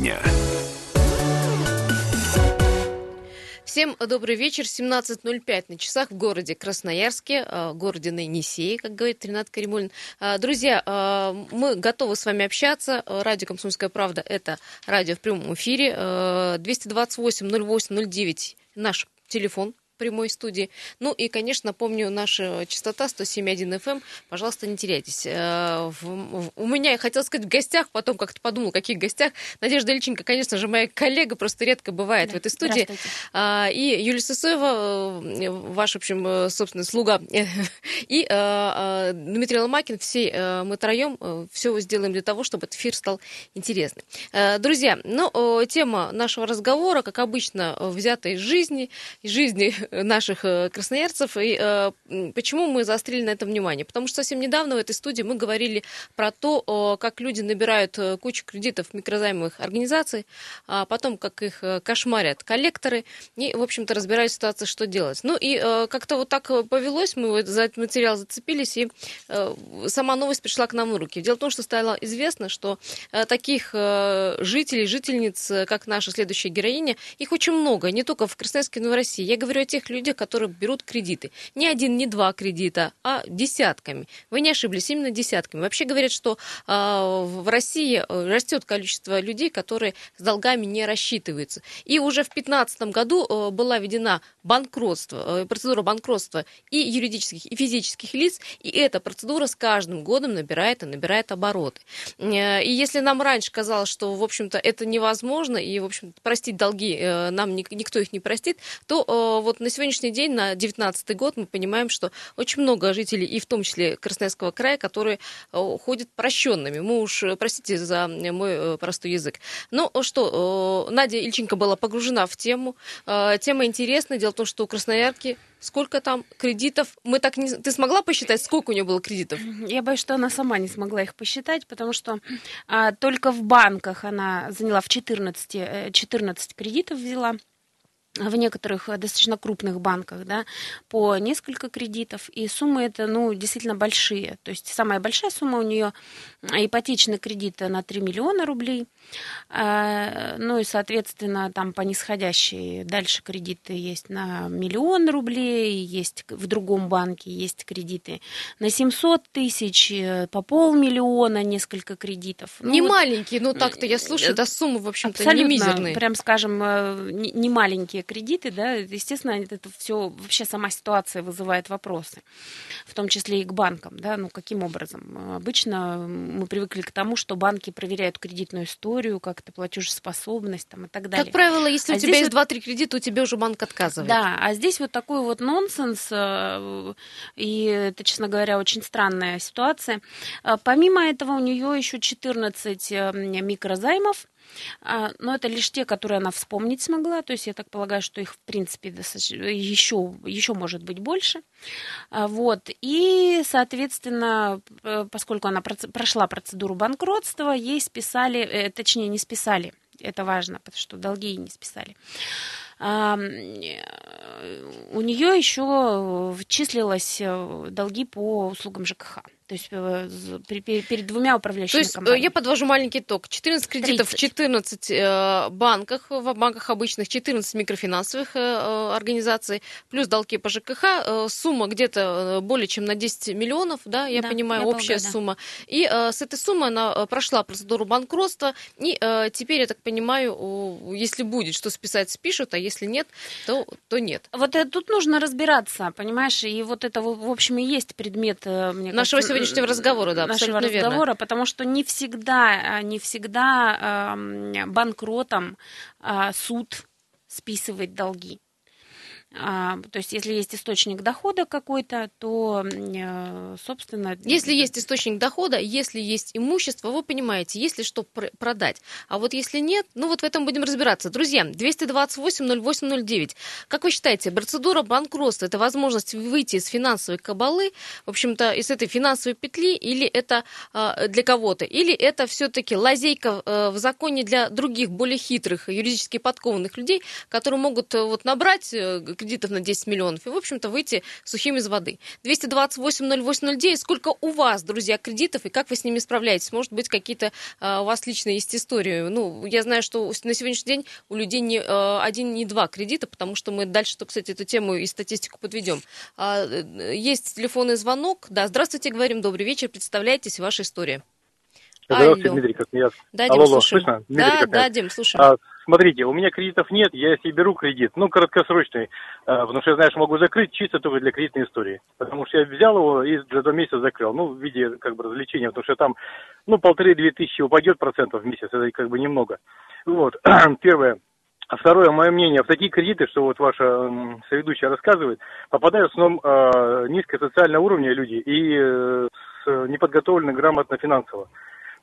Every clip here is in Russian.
дня. Всем добрый вечер. 17.05 на часах в городе Красноярске, э, городе на как говорит Ренат Каримулин. Э, друзья, э, мы готовы с вами общаться. Радио «Комсомольская правда» — это радио в прямом эфире. 228-08-09 наш телефон прямой студии. Ну и, конечно, помню наша частота 107.1 FM. Эм. Пожалуйста, не теряйтесь. Э, у меня, я хотела сказать, в гостях, потом как-то подумала, каких гостях. Надежда Ильченко, конечно же, моя коллега, просто редко бывает да, в этой студии. А, и Юлия Сысоева, э, ваш, в общем, э, собственный слуга, и Дмитрий Ломакин, все мы троем все сделаем для того, чтобы этот эфир стал интересным. Друзья, ну, тема нашего разговора, как обычно, взята из жизни, из жизни наших э, красноярцев. И э, почему мы заострили на этом внимание? Потому что совсем недавно в этой студии мы говорили про то, как люди набирают э, кучу кредитов микрозаймовых организаций, а потом как их кошмарят коллекторы, и, в общем-то, разбирают ситуацию, что делать. Ну и как-то вот так повелось, мы за этот материал зацепились, и сама новость пришла к нам в руки. Дело в том, что стало известно, что таких жителей, жительниц, как наша следующая героиня, их очень много, не только в Красноярске, но и в России. Я говорю о тех тех людях, которые берут кредиты. Не один, не два кредита, а десятками. Вы не ошиблись, именно десятками. Вообще говорят, что э, в России э, растет количество людей, которые с долгами не рассчитываются. И уже в 2015 году э, была введена банкротство, э, процедура банкротства и юридических, и физических лиц, и эта процедура с каждым годом набирает и набирает обороты. Э, и если нам раньше казалось, что, в общем-то, это невозможно, и, в общем простить долги э, нам никто их не простит, то вот на сегодняшний день, на 2019 год, мы понимаем, что очень много жителей, и в том числе Красноярского края, которые э, ходят прощенными. Мы уж, э, простите за мой э, простой язык. Ну что, Надя Ильченко была погружена в тему. Тема интересная. Дело в том, что у Красноярки сколько там кредитов. Мы так не... Ты смогла посчитать, сколько у нее было кредитов? Я боюсь, что она сама не смогла их посчитать, потому что а, только в банках она заняла в 14, 14 кредитов взяла в некоторых э, достаточно крупных банках, да, по несколько кредитов, и суммы это, ну, действительно большие. То есть самая большая сумма у нее ипотечный кредит на 3 миллиона рублей, а, ну и, соответственно, там по нисходящей дальше кредиты есть на миллион рублей, есть в другом банке есть кредиты на 700 тысяч, э, по полмиллиона несколько кредитов. Ну, не вот, маленькие, но так-то я слушаю, да суммы, в общем-то, не мизерные. прям скажем, э, не маленькие такие кредиты, да, естественно, это все, вообще сама ситуация вызывает вопросы, в том числе и к банкам, да, ну, каким образом? Обычно мы привыкли к тому, что банки проверяют кредитную историю, как-то платежеспособность там и так далее. Как правило, если а у тебя есть вот... 2-3 кредита, у тебя уже банк отказывает. Да, а здесь вот такой вот нонсенс, э, и это, честно говоря, очень странная ситуация. Э, помимо этого, у нее еще 14 э, микрозаймов, но это лишь те, которые она вспомнить смогла. То есть я так полагаю, что их, в принципе, еще, еще может быть больше. А, вот. И, соответственно, поскольку она прошла процедуру банкротства, ей списали, э, точнее, не списали. Это важно, потому что долги ей не списали. А, у нее еще числилось э, долги по услугам ЖКХ. То есть э, перед двумя управляющими То есть э, компаниями. я подвожу маленький итог. 14 кредитов 30. в 14 э, банках, в банках обычных, 14 микрофинансовых организаций, плюс долги по ЖКХ. Сумма где-то более чем на 10 миллионов, да, я да, понимаю, я общая полагаю, сумма. И с этой суммы она прошла процедуру банкротства. И теперь, я так понимаю, если будет что списать, спишут, а если нет, то, то нет. Вот тут нужно разбираться, понимаешь? И вот это, в общем, и есть предмет, мне Нашего кажется, сегодняшнего разговора, да, нашего разговора, верно. потому что не всегда, не всегда э, банкротом э, суд списывает долги. А, то есть, если есть источник дохода какой-то, то, э, собственно... Если есть источник дохода, если есть имущество, вы понимаете, если что продать. А вот если нет, ну вот в этом будем разбираться. Друзья, 228-08-09. Как вы считаете, процедура банкротства – это возможность выйти из финансовой кабалы, в общем-то, из этой финансовой петли, или это э, для кого-то? Или это все-таки лазейка э, в законе для других, более хитрых, юридически подкованных людей, которые могут вот набрать кредитов на 10 миллионов и, в общем-то, выйти сухим из воды. 228-08-09. Сколько у вас, друзья, кредитов и как вы с ними справляетесь? Может быть, какие-то а, у вас лично есть истории? Ну, я знаю, что на сегодняшний день у людей не а, один, не два кредита, потому что мы дальше, то, кстати, эту тему и статистику подведем. А, э, есть телефонный звонок. Да, здравствуйте, говорим, добрый вечер. Представляйтесь, ваша история. Здравствуйте, Алло. Дмитрий Космеяс. Да, Дим, Алло, слышно? Дмитрий да, да, Дим, слушаю. А, смотрите, у меня кредитов нет, я себе беру кредит, ну, краткосрочный, а, потому что я, знаешь, могу закрыть чисто только для кредитной истории. Потому что я взял его и за два месяца закрыл, ну, в виде, как бы, развлечения, потому что там, ну, полторы-две тысячи упадет процентов в месяц, это как бы немного. Вот, первое. А второе, мое мнение, в такие кредиты, что вот ваша э, соведущая рассказывает, попадают в основном э, низкосоциального уровня люди и э, неподготовлены грамотно финансово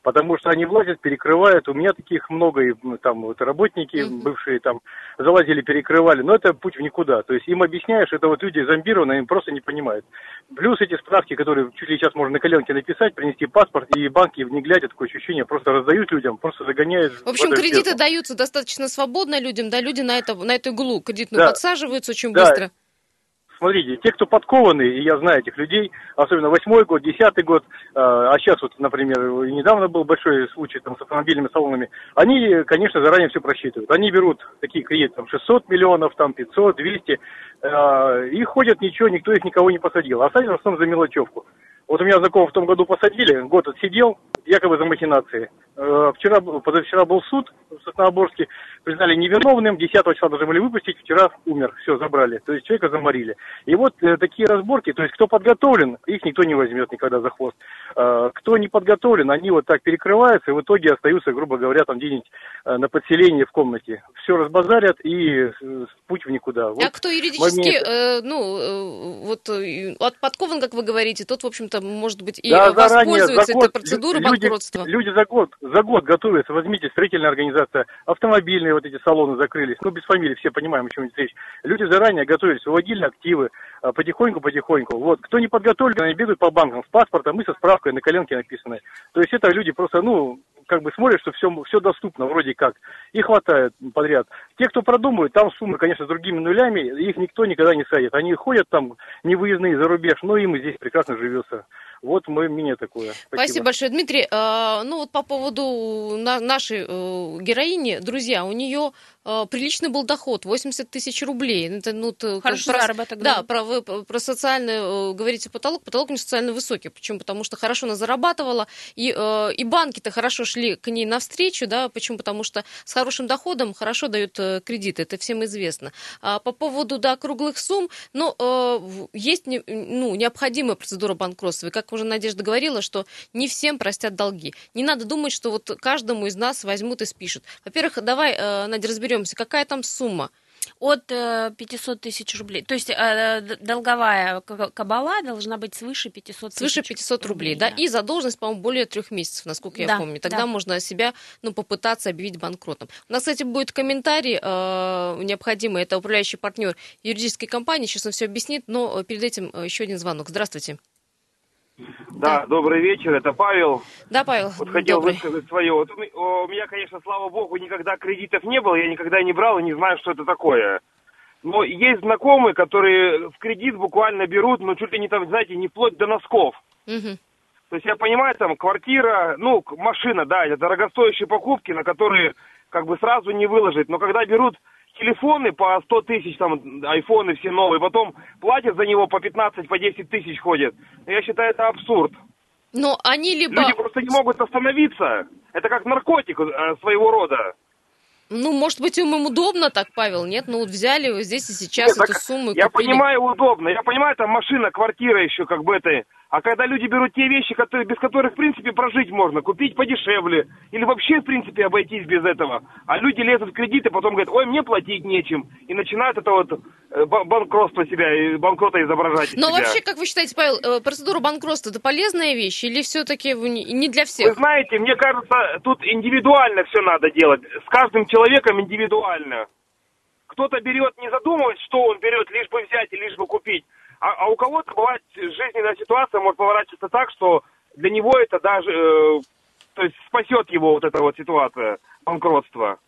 потому что они влазят, перекрывают. У меня таких много, и ну, там вот работники mm-hmm. бывшие там залазили, перекрывали, но это путь в никуда. То есть им объясняешь, это вот люди зомбированы, им просто не понимают. Плюс эти справки, которые чуть ли сейчас можно на коленке написать, принести паспорт, и банки в не глядя, такое ощущение, просто раздают людям, просто загоняют. В общем, в кредиты даются достаточно свободно людям, да, люди на, это, на эту иглу кредитную да. подсаживаются очень да. быстро смотрите, те, кто подкованы, и я знаю этих людей, особенно восьмой год, десятый год, э, а сейчас вот, например, недавно был большой случай там с автомобильными салонами, они, конечно, заранее все просчитывают. Они берут такие кредиты, там 600 миллионов, там 500, 200, э, и ходят ничего, никто их никого не посадил. А садят в основном за мелочевку. Вот у меня знакомых в том году посадили, год отсидел, якобы за махинации. Э, вчера, позавчера был суд в Сосновоборске, признали невиновным, 10 числа должны были выпустить, вчера умер, все, забрали. То есть человека заморили. И вот э, такие разборки, то есть кто подготовлен, их никто не возьмет никогда за хвост. Э, кто не подготовлен, они вот так перекрываются и в итоге остаются, грубо говоря, там где-нибудь э, на подселении в комнате. Все разбазарят и э, путь в никуда. Вот а кто юридически, э, ну, э, вот от подкован, как вы говорите, тот, в общем-то, может быть и да, воспользуется этой процедурой люди, банкротства. Люди за год, за год готовятся. Возьмите, строительная организация, автомобильные вот эти салоны закрылись. Ну, без фамилии, все понимаем, о чем идет речь. Люди заранее готовились, выводили активы, потихоньку-потихоньку. А, вот. Кто не подготовлен, они бегают по банкам с паспортом и со справкой на коленке написанной. То есть это люди просто, ну, как бы смотрят, что все, все доступно вроде как, и хватает подряд. Те, кто продумывает, там суммы, конечно, с другими нулями, их никто никогда не садит. Они ходят там невыездные за рубеж, но им здесь прекрасно живется. Вот мое мнение такое. Спасибо, Спасибо большое, Дмитрий. А, ну вот по поводу нашей э, героини, друзья, у нее а, приличный был доход, 80 тысяч рублей. Это, ну, Хороший про, заработок. Да, да. Про, вы про социальный, э, говорите, потолок. Потолок не социально высокий. Почему? Потому что хорошо она зарабатывала, и, э, и банки-то хорошо шли к ней навстречу, да, почему? Потому что с хорошим доходом хорошо дают кредиты, это всем известно. А по поводу, да, круглых сумм, ну, есть ну, необходимая процедура банкротства. И как как уже Надежда говорила, что не всем простят долги. Не надо думать, что вот каждому из нас возьмут и спишут. Во-первых, давай, э, Надя, разберемся, какая там сумма? От 500 э, тысяч рублей. То есть э, долговая кабала должна быть свыше 500 тысяч Свыше 500 рублей, рублей да? да. И задолженность, по-моему, более трех месяцев, насколько я помню. Тогда да. можно себя ну, попытаться объявить банкротом. У нас, кстати, будет комментарий э, необходимый. Это управляющий партнер юридической компании. Сейчас он все объяснит, но перед этим еще один звонок. Здравствуйте. Да, да, добрый вечер, это Павел. Да, Павел. Вот хотел добрый. высказать свое. Вот у меня, конечно, слава богу, никогда кредитов не было, я никогда не брал и не знаю, что это такое. Но есть знакомые, которые в кредит буквально берут, ну, чуть ли не там, знаете, не вплоть до носков. Угу. То есть я понимаю, там, квартира, ну, машина, да, это дорогостоящие покупки, на которые как бы сразу не выложить. Но когда берут телефоны по 100 тысяч, там, айфоны все новые, потом платят за него по 15, по 10 тысяч ходят. Я считаю, это абсурд. Но они либо... Люди просто не могут остановиться. Это как наркотик э, своего рода. Ну, может быть, им удобно так, Павел, нет? Ну, вот взяли вот здесь и сейчас нет, эту сумму Я купили. понимаю, удобно. Я понимаю, там машина, квартира еще как бы это а когда люди берут те вещи, которые, без которых, в принципе, прожить можно, купить подешевле, или вообще, в принципе, обойтись без этого. А люди лезут в кредиты, потом говорят, ой, мне платить нечем. И начинают это вот э, банкротство себя, банкрота изображать. Но себя. вообще, как вы считаете, Павел, э, процедура банкротства это полезная вещь или все-таки не для всех? Вы знаете, мне кажется, тут индивидуально все надо делать. С каждым человеком индивидуально. Кто-то берет, не задумываясь, что он берет, лишь бы взять и лишь бы купить. А, а у кого-то бывает жизненная ситуация может поворачиваться так, что для него это даже, э, то есть спасет его вот эта вот ситуация банкротства.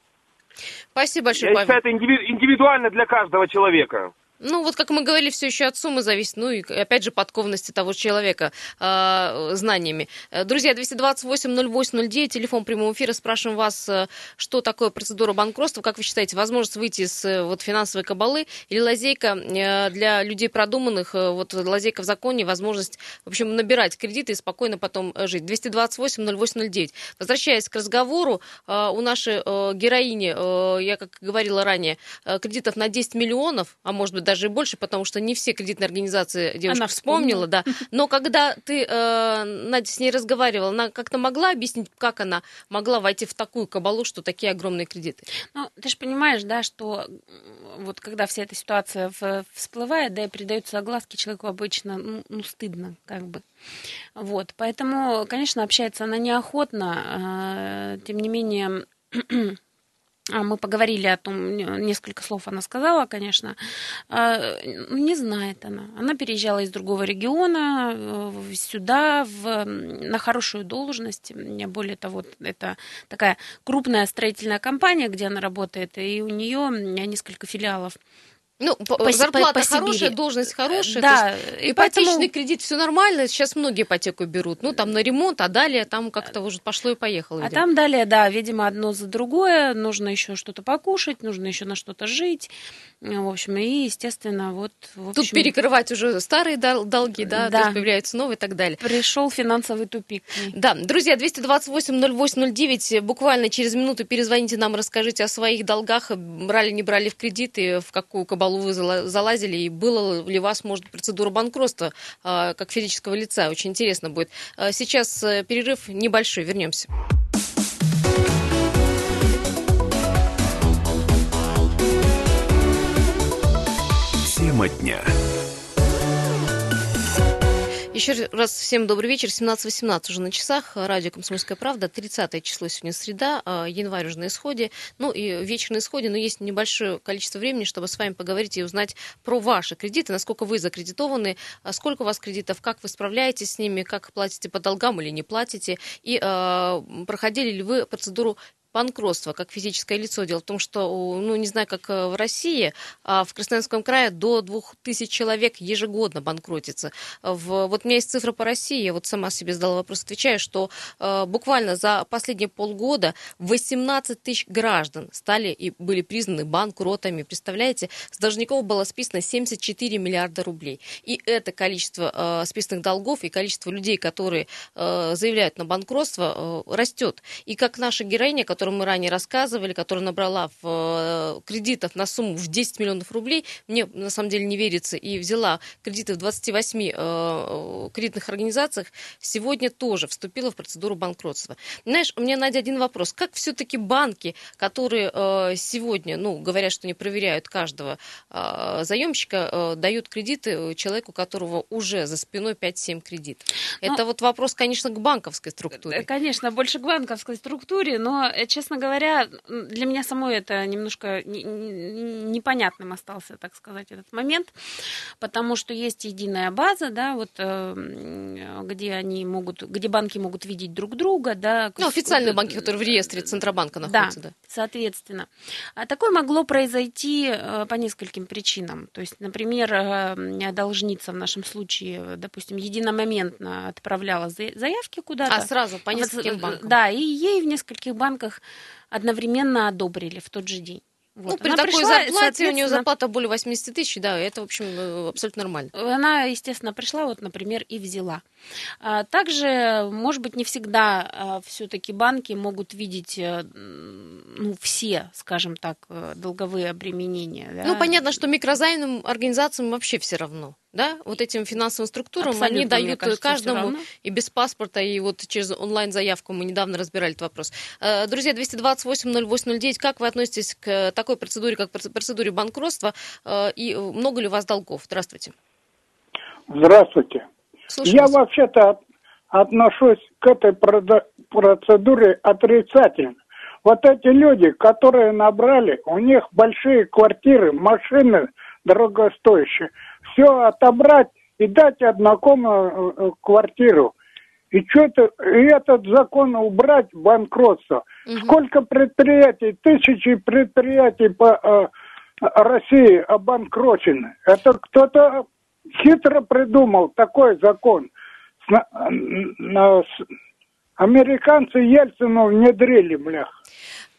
Спасибо большое, Я Павел. считаю, это индивидуально для каждого человека. Ну, вот как мы говорили, все еще от суммы зависит, ну и опять же подкованности того человека э, знаниями. Друзья, 228-08-09, телефон прямого эфира, спрашиваем вас, э, что такое процедура банкротства, как вы считаете, возможность выйти из э, вот, финансовой кабалы или лазейка э, для людей продуманных, вот лазейка в законе, возможность, в общем, набирать кредиты и спокойно потом жить. 228-08-09. Возвращаясь к разговору, у нашей героини, я как говорила ранее, кредитов на 10 миллионов, а может быть даже больше, потому что не все кредитные организации девушка она вспомнила, да. Но когда ты, э, Надя, с ней разговаривала, она как-то могла объяснить, как она могла войти в такую кабалу, что такие огромные кредиты? Ну, ты же понимаешь, да, что вот когда вся эта ситуация всплывает, да, и придаются огласки, человеку обычно, ну, ну стыдно, как бы. Вот, поэтому, конечно, общается она неохотно, э, тем не менее мы поговорили о том, несколько слов она сказала, конечно. А, не знает она. Она переезжала из другого региона э, сюда в, на хорошую должность. Более того, это такая крупная строительная компания, где она работает, и у нее несколько филиалов. Ну, по, зарплата по, по хорошая, Сибири. должность хорошая. Да. И ипотечный поэтому... кредит, все нормально. Сейчас многие ипотеку берут. Ну, там на ремонт, а далее там как-то уже пошло и поехало. Видимо. А там далее, да, видимо, одно за другое. Нужно еще что-то покушать, нужно еще на что-то жить. В общем, и, естественно, вот... В общем... Тут перекрывать уже старые долги, да, да. то есть появляются новые и так далее. Пришел финансовый тупик. Да, друзья, 228-08-09, буквально через минуту перезвоните нам, расскажите о своих долгах, брали, не брали в кредиты, в какую кабалу вы залазили, и было ли у вас, может, процедура банкротства а, как физического лица. Очень интересно будет. А, сейчас э, перерыв небольшой, вернемся. Тема дня. Еще раз всем добрый вечер. 17.18 уже на часах. Радио «Комсомольская правда». 30 число сегодня среда. А, январь уже на исходе. Ну и вечер на исходе, но есть небольшое количество времени, чтобы с вами поговорить и узнать про ваши кредиты, насколько вы закредитованы, а сколько у вас кредитов, как вы справляетесь с ними, как платите по долгам или не платите, и э, проходили ли вы процедуру банкротства как физическое лицо. Дело в том, что, ну, не знаю, как э, в России, а в Красноярском крае до 2000 человек ежегодно банкротится. В, вот у меня есть цифра по России, я вот сама себе задала вопрос, отвечаю, что э, буквально за последние полгода 18 тысяч граждан стали и были признаны банкротами. Представляете, с должников было списано 74 миллиарда рублей. И это количество э, списанных долгов и количество людей, которые э, заявляют на банкротство, э, растет. И как наша героиня, которая которую мы ранее рассказывали, которая набрала в э, кредитов на сумму в 10 миллионов рублей, мне на самом деле не верится, и взяла кредиты в 28 э, э, кредитных организациях, сегодня тоже вступила в процедуру банкротства. Знаешь, у меня, Надя, один вопрос. Как все-таки банки, которые сегодня, ну, говорят, что не проверяют каждого заемщика, дают кредиты человеку, у которого уже за спиной 5-7 кредитов? Ну, Это вот вопрос, конечно, к банковской структуре. Конечно, больше к банковской структуре, но честно говоря, для меня самой это немножко непонятным остался, так сказать, этот момент, потому что есть единая база, да, вот э, где они могут, где банки могут видеть друг друга, да. Ну, официальные банки, которые в реестре Центробанка находятся, да. да. Соответственно. А такое могло произойти э, по нескольким причинам. То есть, например, э, должница в нашем случае, допустим, единомоментно отправляла заявки куда-то. А сразу по нескольким банкам. Да, и ей в нескольких банках одновременно одобрили в тот же день. Вот. Ну, при она такой пришла, зарплате соответственно... у нее зарплата более 80 тысяч, да, это, в общем, э, абсолютно нормально. Она, естественно, пришла, вот, например, и взяла. А также, может быть, не всегда а, все-таки банки могут видеть э, ну, все, скажем так, э, долговые обременения. Да? Ну, понятно, что микрозаймным организациям вообще все равно да, вот этим финансовым структурам Абсолютно, они дают кажется, каждому и без паспорта, и вот через онлайн-заявку мы недавно разбирали этот вопрос. Э, друзья, 228-08-09, как вы относитесь к такой процедуре, как процедуре банкротства, э, и много ли у вас долгов? Здравствуйте. Здравствуйте. Слушаю Я вообще-то отношусь к этой процедуре отрицательно. Вот эти люди, которые набрали, у них большие квартиры, машины дорогостоящие – все отобрать и дать однокомнатную э, квартиру. И что-то и этот закон убрать банкротство. Угу. Сколько предприятий, тысячи предприятий по, э, России обанкрочены. Это кто-то хитро придумал такой закон. На, на, американцы Ельцину внедрили, блях.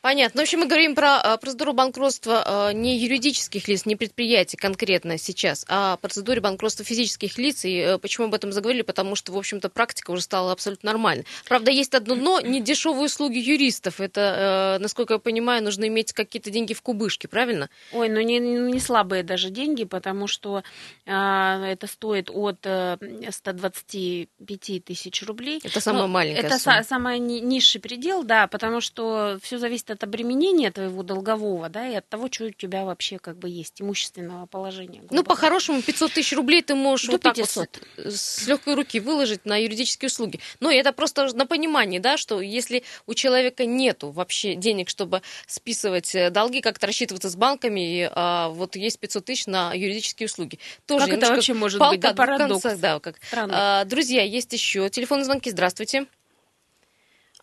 Понятно. Ну, в общем, мы говорим про э, процедуру банкротства э, не юридических лиц, не предприятий конкретно сейчас, а процедуре банкротства физических лиц. И э, почему об этом заговорили? Потому что, в общем-то, практика уже стала абсолютно нормальной. Правда, есть одно но, не дешевые услуги юристов. Это, насколько я понимаю, нужно иметь какие-то деньги в кубышке, правильно? Ой, ну не, не слабые даже деньги, потому что э, это стоит от 125 тысяч рублей. Это самая но маленькая Это сумма. самый низший предел, да, потому что все зависит от обременения твоего долгового, да, и от того, что у тебя вообще как бы есть, имущественного положения. Ну, по-хорошему, 500 тысяч рублей ты можешь До вот 500. так вот с, с легкой руки выложить на юридические услуги. Но это просто на понимание, да, что если у человека нету вообще денег, чтобы списывать э, долги, как-то рассчитываться с банками, и, а, вот есть 500 тысяч на юридические услуги. Тоже как это вообще может быть? Да, парадокс. Концах, да, как. А, друзья, есть еще телефонные звонки. Здравствуйте.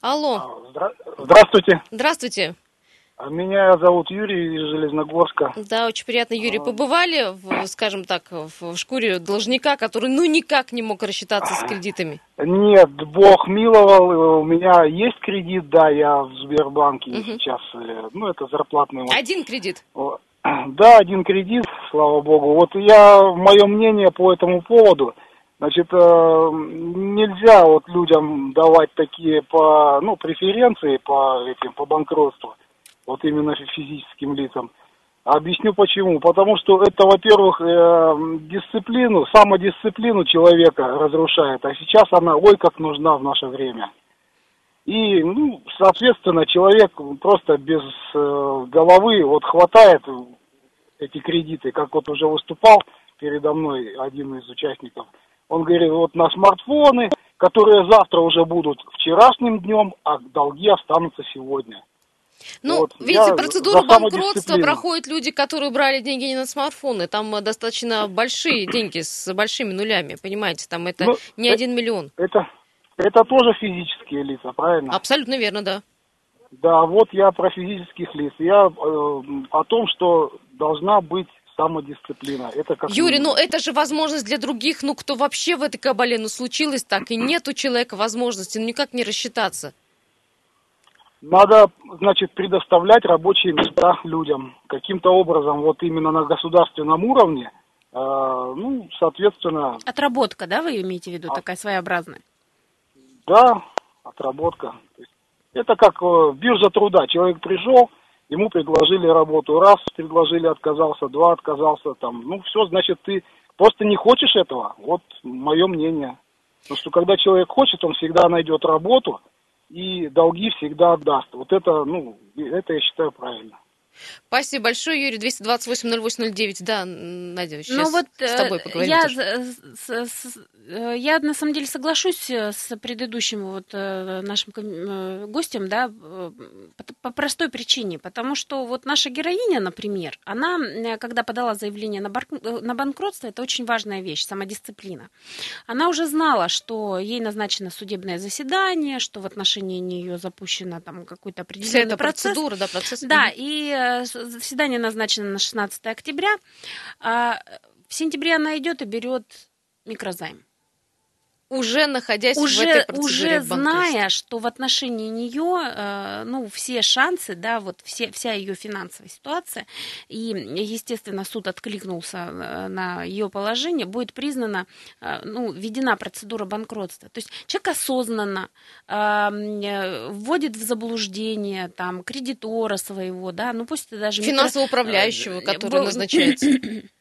Алло. Здра... Здравствуйте. Здравствуйте. А меня зовут Юрий из Железногорска. Да, очень приятно, Юрий. А. Побывали, в, скажем так, в шкуре должника, который ну никак не мог рассчитаться с кредитами? Нет, Бог миловал. У меня есть кредит, да, я в Сбербанке угу. сейчас. Э, ну, это зарплатный. Один кредит? Да, один кредит, слава богу. Вот я, мое мнение по этому поводу – Значит, э, нельзя вот людям давать такие по, ну, преференции по этим, по банкротству, вот именно физическим лицам. Объясню почему. Потому что это, во-первых, э, дисциплину, самодисциплину человека разрушает, а сейчас она ой как нужна в наше время. И, ну, соответственно, человек просто без э, головы вот хватает эти кредиты, как вот уже выступал передо мной один из участников – он говорит, вот на смартфоны, которые завтра уже будут вчерашним днем, а долги останутся сегодня. Ну, вот. видите, процедуру банкротства проходят люди, которые брали деньги не на смартфоны. Там э, достаточно большие деньги с большими нулями, понимаете? Там это ну, не один миллион. Это, это тоже физические лица, правильно? Абсолютно верно, да. Да, вот я про физических лиц. Я э, о том, что должна быть самодисциплина. Это как Юрий, ну это же возможность для других, ну кто вообще в этой кабале, ну случилось так, и нет у человека возможности, ну никак не рассчитаться. Надо, значит, предоставлять рабочие места людям каким-то образом, вот именно на государственном уровне, э, ну, соответственно... Отработка, да, вы имеете в виду, а... такая своеобразная? Да, отработка. Это как э, биржа труда. Человек пришел, ему предложили работу, раз предложили, отказался, два отказался, там, ну все, значит, ты просто не хочешь этого, вот мое мнение. Потому что когда человек хочет, он всегда найдет работу и долги всегда отдаст. Вот это, ну, это я считаю правильно. Спасибо большое, Юрий. 228-08-09. Да, Надя, сейчас ну, вот, с тобой э, поговорим. Я, с, с, э, я на самом деле соглашусь э, с предыдущим вот нашим гостем, да, по, по простой причине, потому что вот наша героиня, например, она, когда подала заявление на, бар, на банкротство, это очень важная вещь, самодисциплина. Она уже знала, что ей назначено судебное заседание, что в отношении нее запущено там какой-то определенный Вся эта процесс. процедура, да, процесс. Да, и заседание назначено на 16 октября. А в сентябре она идет и берет микрозайм уже находясь уже, в этой процедуре уже зная, что в отношении нее, э, ну, все шансы, да, вот все, вся ее финансовая ситуация, и, естественно, суд откликнулся э, на ее положение, будет признана, э, ну, введена процедура банкротства. То есть человек осознанно вводит в заблуждение там кредитора своего, да, ну пусть даже... Финансового управляющего, который назначается.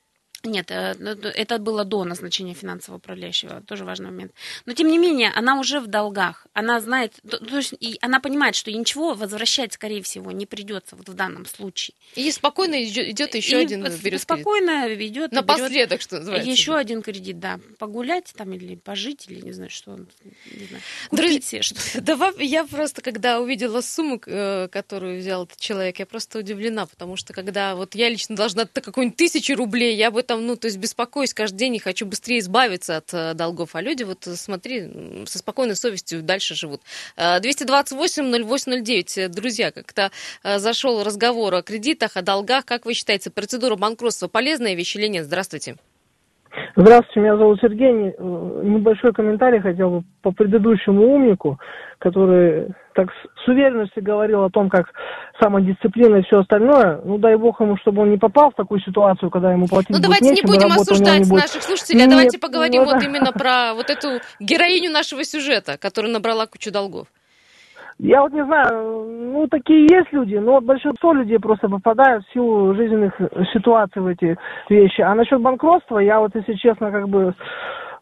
Нет, э, это было до назначения финансового управляющего, тоже важный момент. Но тем не менее, она уже в долгах. Она знает, то есть и она понимает, что ничего возвращать, скорее всего, не придется вот в данном случае. И спокойно идет еще и один берет Спокойно кредит. идет. Напоследок, что называется. Еще один кредит, да. Погулять там или пожить, или не знаю, что. Не знаю, купить себе что-то. Да, я просто, когда увидела сумму, э, которую взял этот человек, я просто удивлена, потому что когда вот я лично должна какую-нибудь тысячу рублей, я бы там прям, ну, то есть беспокоюсь каждый день и хочу быстрее избавиться от э, долгов. А люди, вот смотри, со спокойной совестью дальше живут. 228-0809. Друзья, как-то зашел разговор о кредитах, о долгах. Как вы считаете, процедура банкротства полезная вещь или нет? Здравствуйте. Здравствуйте, меня зовут Сергей. Э, небольшой комментарий хотел бы по предыдущему умнику, который так с уверенностью говорил о том, как самодисциплина и все остальное. Ну, дай бог ему, чтобы он не попал в такую ситуацию, когда ему платить Ну, давайте нечем, не будем осуждать не наших слушателей, а давайте поговорим ну, вот да. именно про вот эту героиню нашего сюжета, которая набрала кучу долгов. Я вот не знаю, ну такие есть люди, но большинство людей просто попадают в силу жизненных ситуаций в эти вещи. А насчет банкротства, я вот, если честно, как бы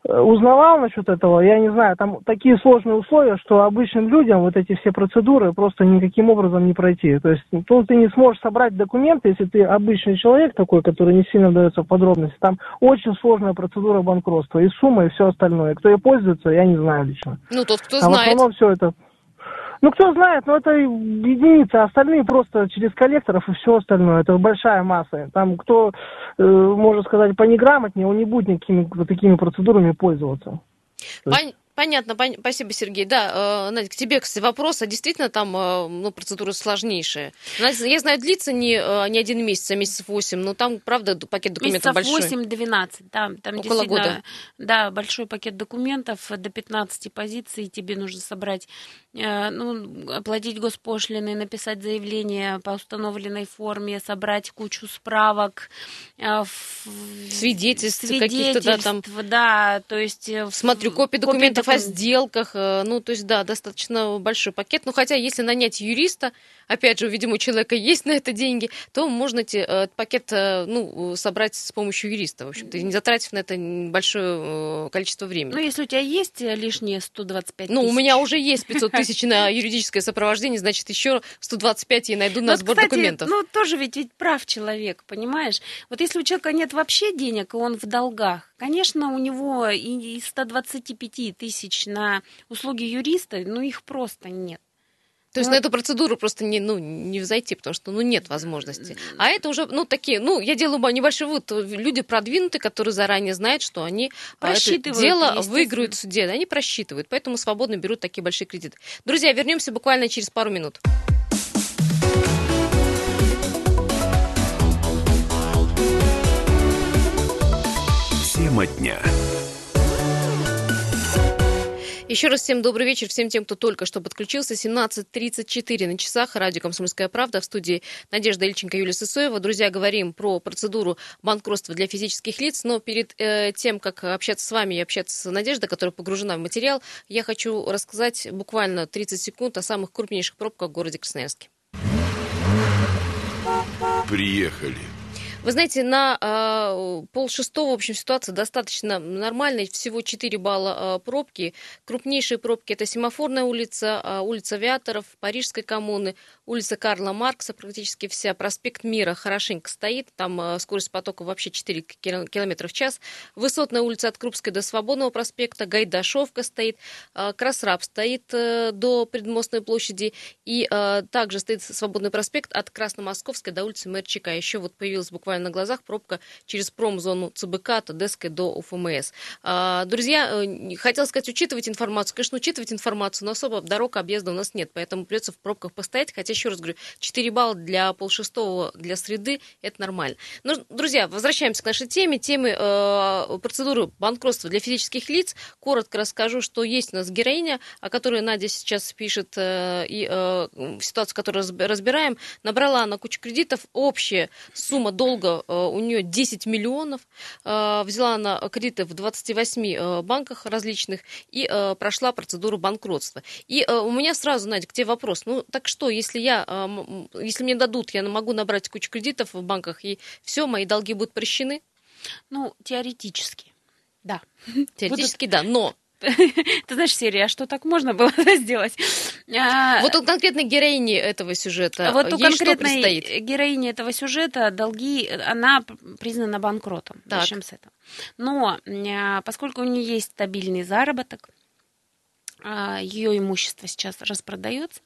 э, узнавал насчет этого, я не знаю, там такие сложные условия, что обычным людям вот эти все процедуры просто никаким образом не пройти. То есть ну, ты не сможешь собрать документы, если ты обычный человек такой, который не сильно вдается в подробности. Там очень сложная процедура банкротства, и сумма, и все остальное. Кто ей пользуется, я не знаю лично. Ну, тот, кто а знает. в основном все это ну, кто знает, но это единицы, остальные просто через коллекторов и все остальное. Это большая масса. Там кто, э, можно сказать, понеграмотнее, он не будет никакими вот такими процедурами пользоваться. Пон- Понятно, пон- спасибо, Сергей. Да, э, Надя, к тебе, кстати, вопрос. А действительно там э, ну, процедура сложнейшая? Я знаю, длится не, э, не один месяц, а месяцев 8, но там, правда, пакет документов Месяцев большой. 8-12, да. Там Около года. Да, большой пакет документов, до 15 позиций тебе нужно собрать, э, ну, оплатить госпошлины, написать заявление по установленной форме, собрать кучу справок. Э, свидетельств, свидетельств каких-то, да, там. Да, то есть... Э, Смотрю, копии документов о сделках, э, ну, то есть, да, достаточно большой пакет. Ну, хотя, если нанять юриста, опять же, видимо, у человека есть на это деньги, то можно эти, э, этот пакет, э, ну, собрать с помощью юриста, в общем-то, не затратив на это большое количество времени. Ну, если у тебя есть лишние 125 тысяч. Ну, у меня уже есть 500 тысяч на юридическое сопровождение, значит, еще 125 я найду на сбор документов. Ну, тоже ведь, ведь прав человек, понимаешь? Вот если у человека нет вообще денег, и он в долгах, конечно, у него и 125 тысяч на услуги юриста, ну, их просто нет. То есть ну, на эту процедуру просто не, ну, не взойти, потому что ну, нет возможности. А это уже, ну, такие, ну, я делаю небольшой вывод. Люди продвинутые, которые заранее знают, что они а, это дело выиграют в суде. Они просчитывают, поэтому свободно берут такие большие кредиты. Друзья, вернемся буквально через пару минут. Тема дня. Еще раз всем добрый вечер, всем тем, кто только что подключился. 17.34 на часах. Радио «Комсомольская правда» в студии Надежда Ильченко, Юлия Сысоева. Друзья, говорим про процедуру банкротства для физических лиц. Но перед э, тем, как общаться с вами и общаться с Надеждой, которая погружена в материал, я хочу рассказать буквально 30 секунд о самых крупнейших пробках в городе Красноярске. Приехали. Вы знаете, на э, полшестого, в общем, ситуация достаточно нормальная. Всего 4 балла э, пробки. Крупнейшие пробки – это Семафорная улица, э, улица Авиаторов, Парижской коммуны, улица Карла Маркса, практически вся. Проспект Мира хорошенько стоит. Там э, скорость потока вообще 4 км в час. Высотная улица от Крупской до Свободного проспекта. Гайдашовка стоит. Э, Красраб стоит э, до Предмостной площади. И э, также стоит Свободный проспект от Красномосковской до улицы Мэрчика. Еще вот появилась буквально буквально на глазах пробка через промзону ЦБК от Одесской до УФМС. А, друзья, э, хотел сказать, учитывать информацию. Конечно, учитывать информацию, но особо дорог объезда у нас нет, поэтому придется в пробках постоять. Хотя, еще раз говорю, 4 балла для полшестого для среды – это нормально. Но, друзья, возвращаемся к нашей теме, темы э, процедуры банкротства для физических лиц. Коротко расскажу, что есть у нас героиня, о которой Надя сейчас пишет, э, и э, ситуацию, которую разбираем. Набрала она кучу кредитов, общая сумма долга долга э, у нее 10 миллионов. Э, взяла она кредиты в 28 э, банках различных и прошла процедуру банкротства. И у меня сразу, Надя, к тебе вопрос. Ну, так что, если я, если мне дадут, я могу набрать кучу кредитов в банках, и все, мои долги будут прощены? Ну, теоретически, да. Теоретически, Будут... да, но Ты знаешь, серия, а что так можно было сделать? А, вот у конкретной героини этого сюжета вот у конкретной героини этого сюжета долги, она признана банкротом. Начнем с этого. Но а, поскольку у нее есть стабильный заработок, а, ее имущество сейчас распродается,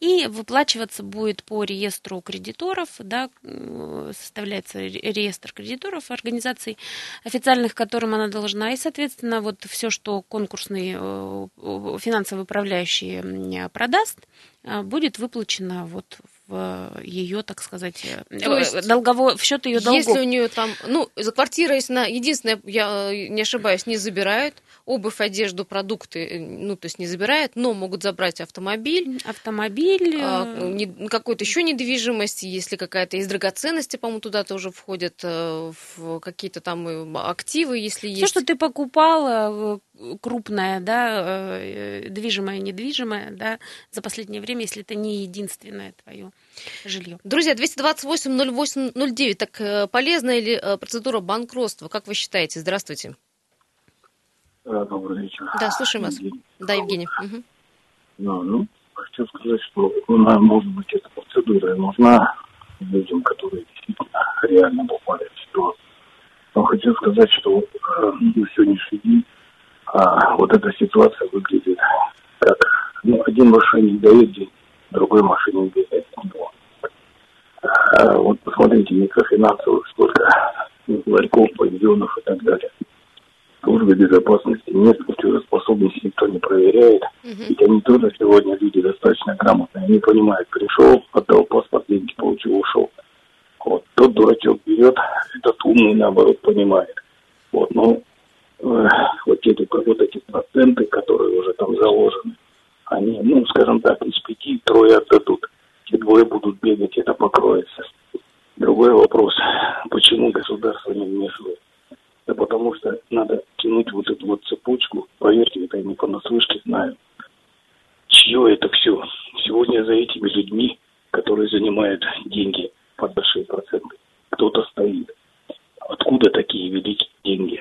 и выплачиваться будет по реестру кредиторов, да, составляется реестр кредиторов организаций официальных, которым она должна, и, соответственно, вот все, что конкурсный э, финансовый управляющий продаст, а, будет выплачено вот в ее, так сказать, э, То есть, долговой, в счет ее долгов. Если у нее там, ну, за квартира, если она, единственное, я э, не ошибаюсь, не забирают, обувь, одежду, продукты, э, ну, то есть не забирают, но могут забрать автомобиль. Автомобиль. А, какую-то еще недвижимость, если какая-то из драгоценности, по-моему, туда тоже входят в какие-то там активы, если Все, есть. что ты покупала, крупное, да, движимое, недвижимое, да, за последнее время, если это не единственное твое жилье. Друзья, 228-08-09. Так э, полезная ли э, процедура банкротства? Как вы считаете? Здравствуйте. Добрый вечер. Да, слушаем вас. Евгений. Да, Евгений. Угу. Ну, ну, хочу сказать, что она, может быть, эта процедура нужна людям, которые действительно реально попали в ситуацию. Но хочу сказать, что э, на сегодняшний день э, вот эта ситуация выглядит как ну, один мошенник дает деньги, другой мошенник берет него. А, вот посмотрите, микрофинансовых сколько ларьков, павильонов и так далее. Службы безопасности нет, платежеспособность никто не проверяет. Uh-huh. Ведь они тоже сегодня люди достаточно грамотные. Они понимают, пришел, отдал паспорт, деньги получил, ушел. Вот тот дурачок берет, этот умный, наоборот, понимает. Вот, ну, вот эти вот эти проценты, которые уже там заложены, они, ну, скажем так, из пяти трое отдадут. Те двое будут бегать, это покроется. Другой вопрос, почему государство не вмешивается? Да потому что надо тянуть вот эту вот цепочку, поверьте, это я не понаслышке знаю. Чье это все? Сегодня за этими людьми, которые занимают деньги под большие проценты, кто-то стоит. Откуда такие великие деньги?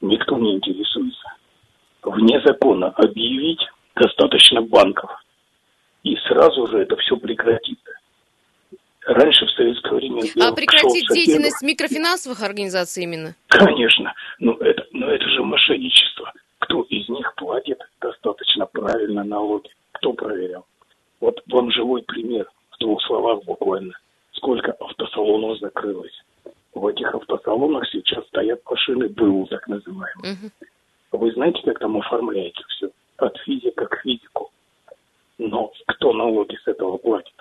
Никто не интересуется. Вне закона объявить достаточно банков. И сразу же это все прекратится. Раньше в советское время... А прекратить деятельность микрофинансовых организаций именно? Конечно. Но это, но это же мошенничество. Кто из них платит достаточно правильно налоги? Кто проверял? Вот вам живой пример в двух словах буквально. Сколько автосалонов закрылось. В этих автосалонах стоят машины БУ, так называемые. Угу. Вы знаете, как там оформляется все? от физика к физику. Но кто налоги с этого платит?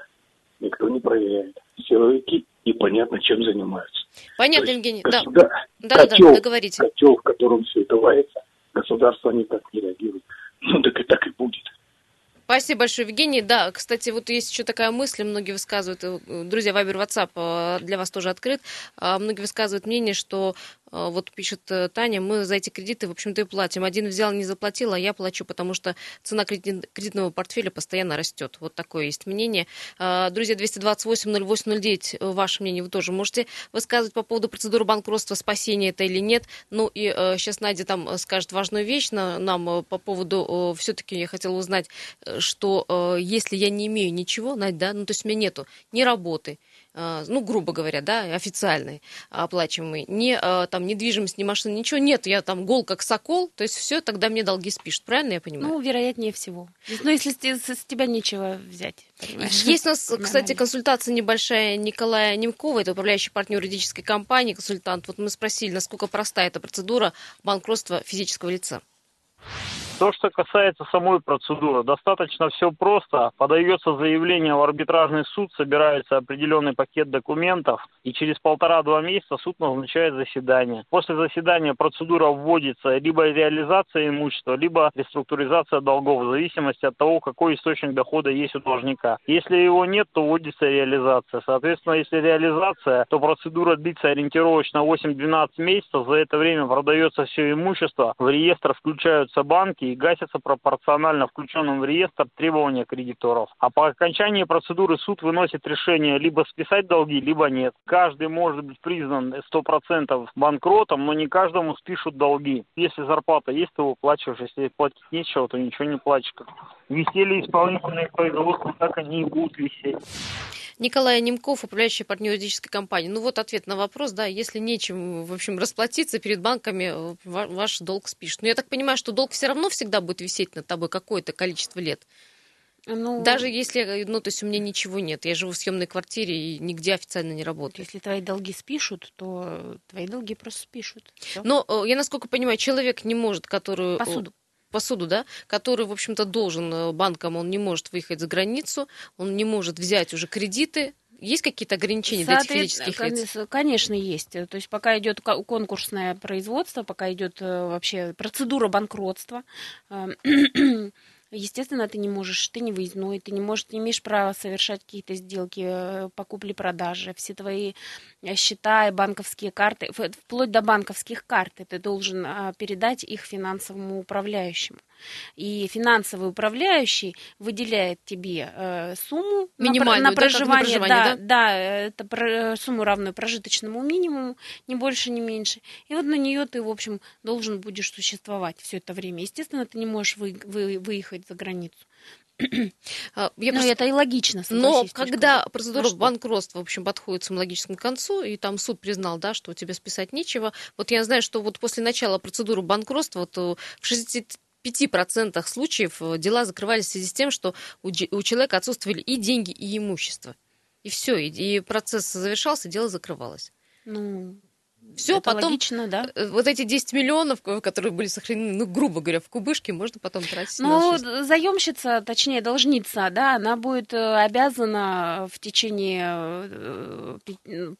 Никто не проверяет. Силовики и понятно, чем занимаются. Понятно, Евгений. Государ... Да, котел, да, договорите. Котел, в котором все это варится, государство никак не реагирует. Ну, так и так и будет. Спасибо большое, Евгений. Да, кстати, вот есть еще такая мысль, многие высказывают, э, друзья, Вайбер, WhatsApp э, для вас тоже открыт, а многие высказывают мнение, что а, вот пишет э, Таня, мы за эти кредиты, в общем-то, и платим. Один взял, не заплатил, а я плачу, потому что цена кредитного портфеля постоянно растет. Вот такое есть мнение. А, друзья, 228-08-09, э, ваше мнение вы тоже можете высказывать по поводу процедуры банкротства, спасения это или нет. Ну и сейчас э, Надя там скажет важную вещь нам по поводу, все-таки я хотела узнать, что если я не имею ничего, Надя, да, ну то есть у меня нету ни работы, а, ну, грубо говоря, да, официальный, оплачиваемый, не там недвижимость, ни машина, ничего нет, я там гол как сокол, то есть все, тогда мне долги спишут, правильно я понимаю? Ну, вероятнее всего. Ну, если с, тебя нечего взять, понимаешь? Есть у нас, кстати, консультация небольшая Николая Немкова, это управляющий партнер юридической компании, консультант. Вот мы спросили, насколько проста эта процедура банкротства физического лица. То, что касается самой процедуры, достаточно все просто. Подается заявление в арбитражный суд, собирается определенный пакет документов, и через полтора-два месяца суд назначает заседание. После заседания процедура вводится либо реализация имущества, либо реструктуризация долгов, в зависимости от того, какой источник дохода есть у должника. Если его нет, то вводится реализация. Соответственно, если реализация, то процедура длится ориентировочно 8-12 месяцев. За это время продается все имущество, в реестр включаются банки, и гасятся пропорционально включенным в реестр требования кредиторов. А по окончании процедуры суд выносит решение либо списать долги, либо нет. Каждый может быть признан 100% банкротом, но не каждому спишут долги. Если зарплата есть, то выплачиваешь. Если платить нечего, то ничего не платишь. Висели исполнительные производства, так они и будут висеть. Николай Немков, управляющий партнер юридической компании. Ну вот ответ на вопрос, да, если нечем, в общем, расплатиться перед банками, ваш долг спишет. Но я так понимаю, что долг все равно всегда будет висеть над тобой какое-то количество лет. Ну, Даже если, ну, то есть у меня ничего нет, я живу в съемной квартире и нигде официально не работаю. Если твои долги спишут, то твои долги просто спишут. Все. Но э, я, насколько понимаю, человек не может, который... Посуду посуду, да, который, в общем-то, должен э, банкам, он не может выехать за границу, он не может взять уже кредиты, есть какие-то ограничения для этих физических лиц? Конечно, есть. То есть пока идет конкурсное производство, пока идет э, вообще процедура банкротства, Естественно, ты не можешь, ты не выездной, ты не можешь, не имеешь права совершать какие-то сделки э, по купле-продаже. Все твои э, счета и банковские карты, вплоть до банковских карт, ты должен а, передать их финансовому управляющему и финансовый управляющий выделяет тебе э, сумму Минимальную, на, проживание, да, да, да, да, это про, сумму равную прожиточному минимуму, не больше, не меньше. И вот на нее ты, в общем, должен будешь существовать все это время. Естественно, ты не можешь вы, вы, выехать за границу. А, я ну, просто... это и логично. Но когда процедура ну, банкротства, в общем, подходит к своему логическому концу, и там суд признал, да, что у тебя списать нечего, вот я знаю, что вот после начала процедуры банкротства вот в 60 5% случаев э, дела закрывались в связи с тем, что у, человека отсутствовали и деньги, и имущество. И все, и, и процесс завершался, дело закрывалось. Ну, все, потом логично, да? Э, вот эти 10 миллионов, которые были сохранены, ну, грубо говоря, в кубышке, можно потом тратить. Ну, заемщица, точнее, должница, да, она будет э, обязана в течение э,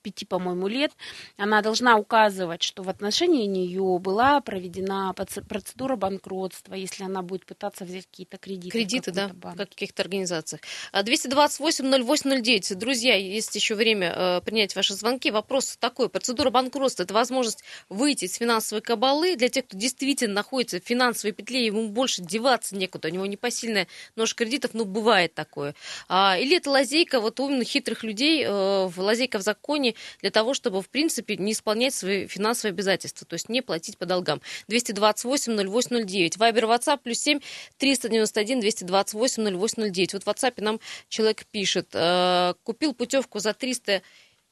пяти, по-моему, лет, она должна указывать, что в отношении нее была проведена процедура банкротства, если она будет пытаться взять какие-то кредиты. Кредиты, да, банке. в каких-то организациях. 228-08-09. Друзья, есть еще время принять ваши звонки. Вопрос такой. Процедура банкротства это возможность выйти из финансовой кабалы для тех, кто действительно находится в финансовой петле, ему больше деваться некуда, у него непосильная нож кредитов, ну, бывает такое. А, или это лазейка вот умных, хитрых людей, э, лазейка в законе для того, чтобы, в принципе, не исполнять свои финансовые обязательства, то есть не платить по долгам. 228-08-09. Вайбер, WhatsApp, плюс 7 391 228 0809. Вот в WhatsApp нам человек пишет, э, купил путевку за 300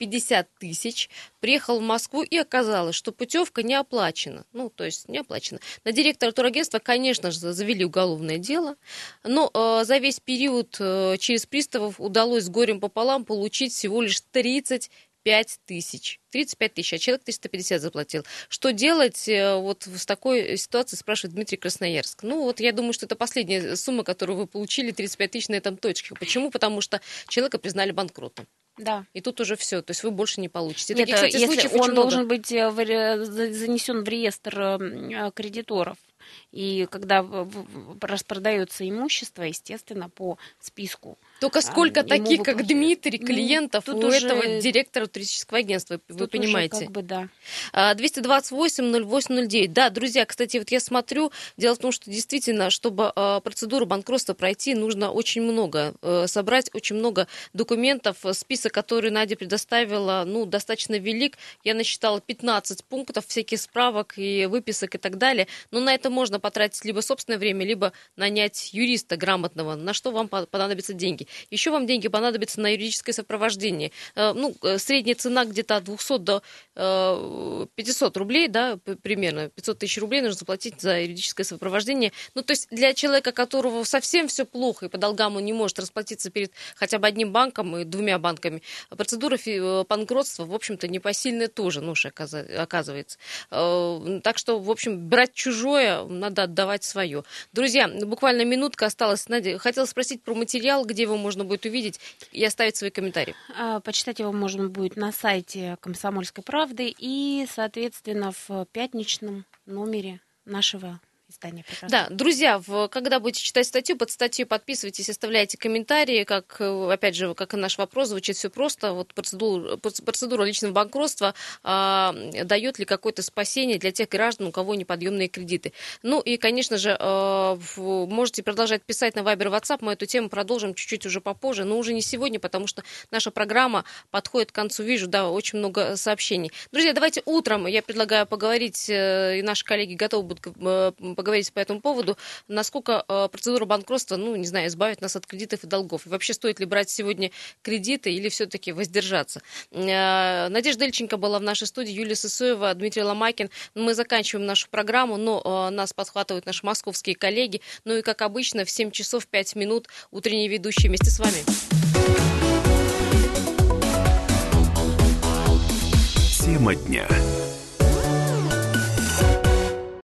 50 тысяч, приехал в Москву и оказалось, что путевка не оплачена. Ну, то есть не оплачена. На директора турагентства, конечно же, завели уголовное дело, но э, за весь период э, через приставов удалось с горем пополам получить всего лишь 30 5 тысяч. 35 тысяч, а человек 350 заплатил. Что делать э, вот с такой ситуацией, спрашивает Дмитрий Красноярск. Ну, вот я думаю, что это последняя сумма, которую вы получили, 35 тысяч на этом точке. Почему? Потому что человека признали банкротом. Да. И тут уже все, то есть вы больше не получите. Нет, Таких, кстати, если он должен много. быть э, занесен в реестр э, кредиторов. И когда распродается имущество, естественно, по списку. Только а, сколько а, таких, как Дмитрий, клиентов ну, у уже... этого директора туристического агентства, вы тут понимаете? Уже как бы, да. 228-08-09. Да, друзья, кстати, вот я смотрю, дело в том, что действительно, чтобы а, процедуру банкротства пройти, нужно очень много, э, собрать очень много документов. Список, который Надя предоставила, ну, достаточно велик. Я насчитала 15 пунктов, всяких справок и выписок и так далее. Но на это можно потратить либо собственное время, либо нанять юриста грамотного, на что вам понадобятся деньги. Еще вам деньги понадобятся на юридическое сопровождение. Э, ну, э, средняя цена где-то от 200 до 500 э, рублей, да, примерно 500 тысяч рублей нужно заплатить за юридическое сопровождение. Ну, то есть для человека, которого совсем все плохо и по долгам он не может расплатиться перед хотя бы одним банком и двумя банками, процедура банкротства, в общем-то, непосильная тоже, ну, оказывается. Так что, в общем, брать чужое надо отдавать свое. Друзья, буквально минутка осталась. Надя, хотела спросить про материал, где его можно будет увидеть и оставить свои комментарии. А, почитать его можно будет на сайте «Комсомольской правды» и, соответственно, в пятничном номере нашего издание Да, друзья, в, когда будете читать статью, под статью подписывайтесь, оставляйте комментарии, как, э, опять же, как и наш вопрос, звучит все просто. Вот процедура, процедура личного банкротства а, дает ли какое-то спасение для тех граждан, у кого неподъемные кредиты. Ну и, конечно же, а, можете продолжать писать на Viber WhatsApp, мы эту тему продолжим чуть-чуть уже попозже, но уже не сегодня, потому что наша программа подходит к концу. Вижу, да, очень много сообщений. Друзья, давайте утром я предлагаю поговорить, э, и наши коллеги готовы будут поговорить по этому поводу, насколько э, процедура банкротства, ну, не знаю, избавит нас от кредитов и долгов. И вообще, стоит ли брать сегодня кредиты или все-таки воздержаться? Э, Надежда Ильченко была в нашей студии, Юлия Сысоева, Дмитрий Ломакин. Мы заканчиваем нашу программу, но нас подхватывают наши московские коллеги. Ну и, как обычно, в 7 часов 5 минут утренний ведущий вместе с вами. Тема дня.